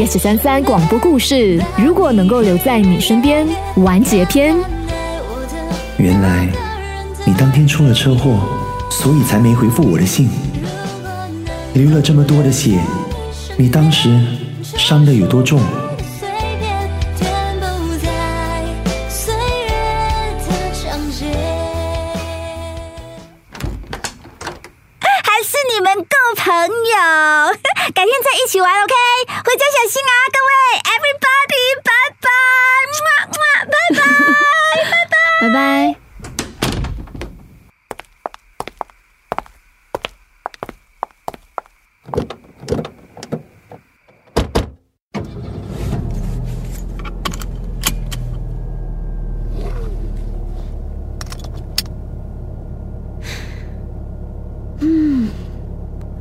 yes 三三广播故事，如果能够留在你身边，完结篇。原来你当天出了车祸，所以才没回复我的信。流了这么多的血，你当时伤的有多重？们够朋友，改天再一起玩，OK？回家小心啊，各位，everybody，拜拜，么么，拜拜，拜拜。拜拜。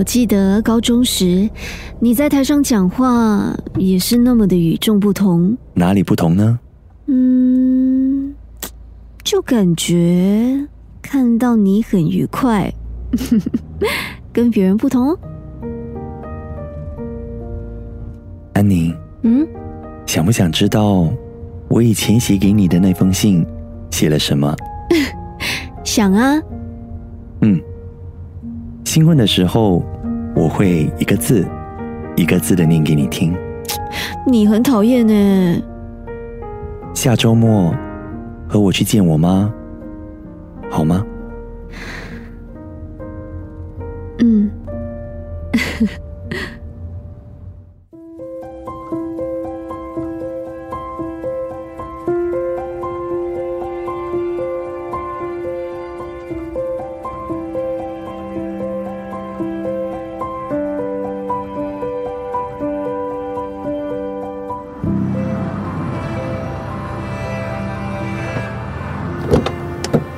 我记得高中时你在台上讲话也是那么的与众不同。哪里不同呢？嗯，就感觉看到你很愉快，跟别人不同哦。安宁，嗯，想不想知道我以前写给你的那封信写了什么？想啊，嗯，兴奋的时候我会一个字一个字的念给你听。你很讨厌呢。下周末和我去见我妈，好吗？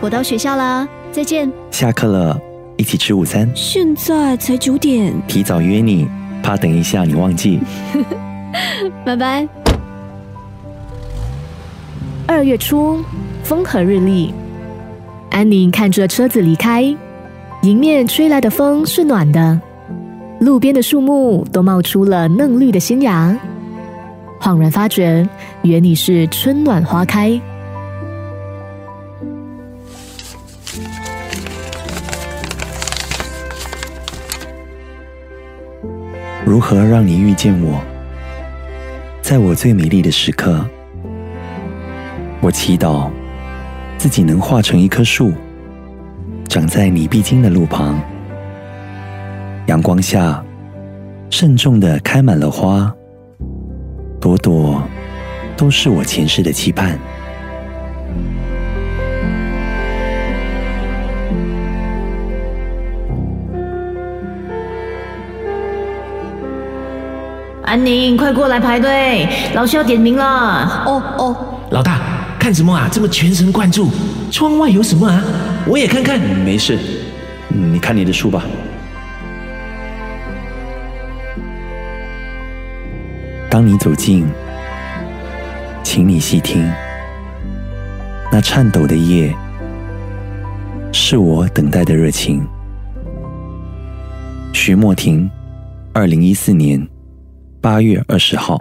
我到学校啦，再见。下课了，一起吃午餐。现在才九点，提早约你，怕等一下你忘记。拜拜。二月初，风和日丽，安宁看着车子离开，迎面吹来的风是暖的，路边的树木都冒出了嫩绿的新芽，恍然发觉，原你是春暖花开。如何让你遇见我？在我最美丽的时刻，我祈祷自己能化成一棵树，长在你必经的路旁，阳光下慎重的开满了花，朵朵都是我前世的期盼。安宁，快过来排队，老师要点名了。哦哦，老大，看什么啊？这么全神贯注，窗外有什么啊？我也看看。没事，嗯你看你的书吧。当你走近，请你细听，那颤抖的夜，是我等待的热情。徐莫婷，二零一四年八月二十号。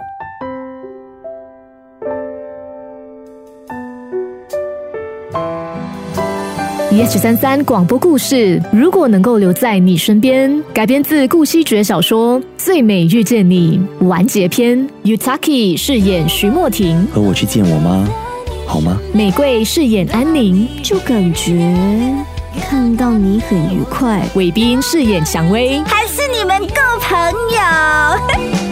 yes 三三广播故事，如果能够留在你身边，改编自顾惜爵小说《最美遇见你》完结篇。Yutaki 饰演徐莫婷，和我去见我妈，好吗？玫瑰饰演安宁，就感觉看到你很愉快。伟斌饰演蔷薇，还是你们够朋友。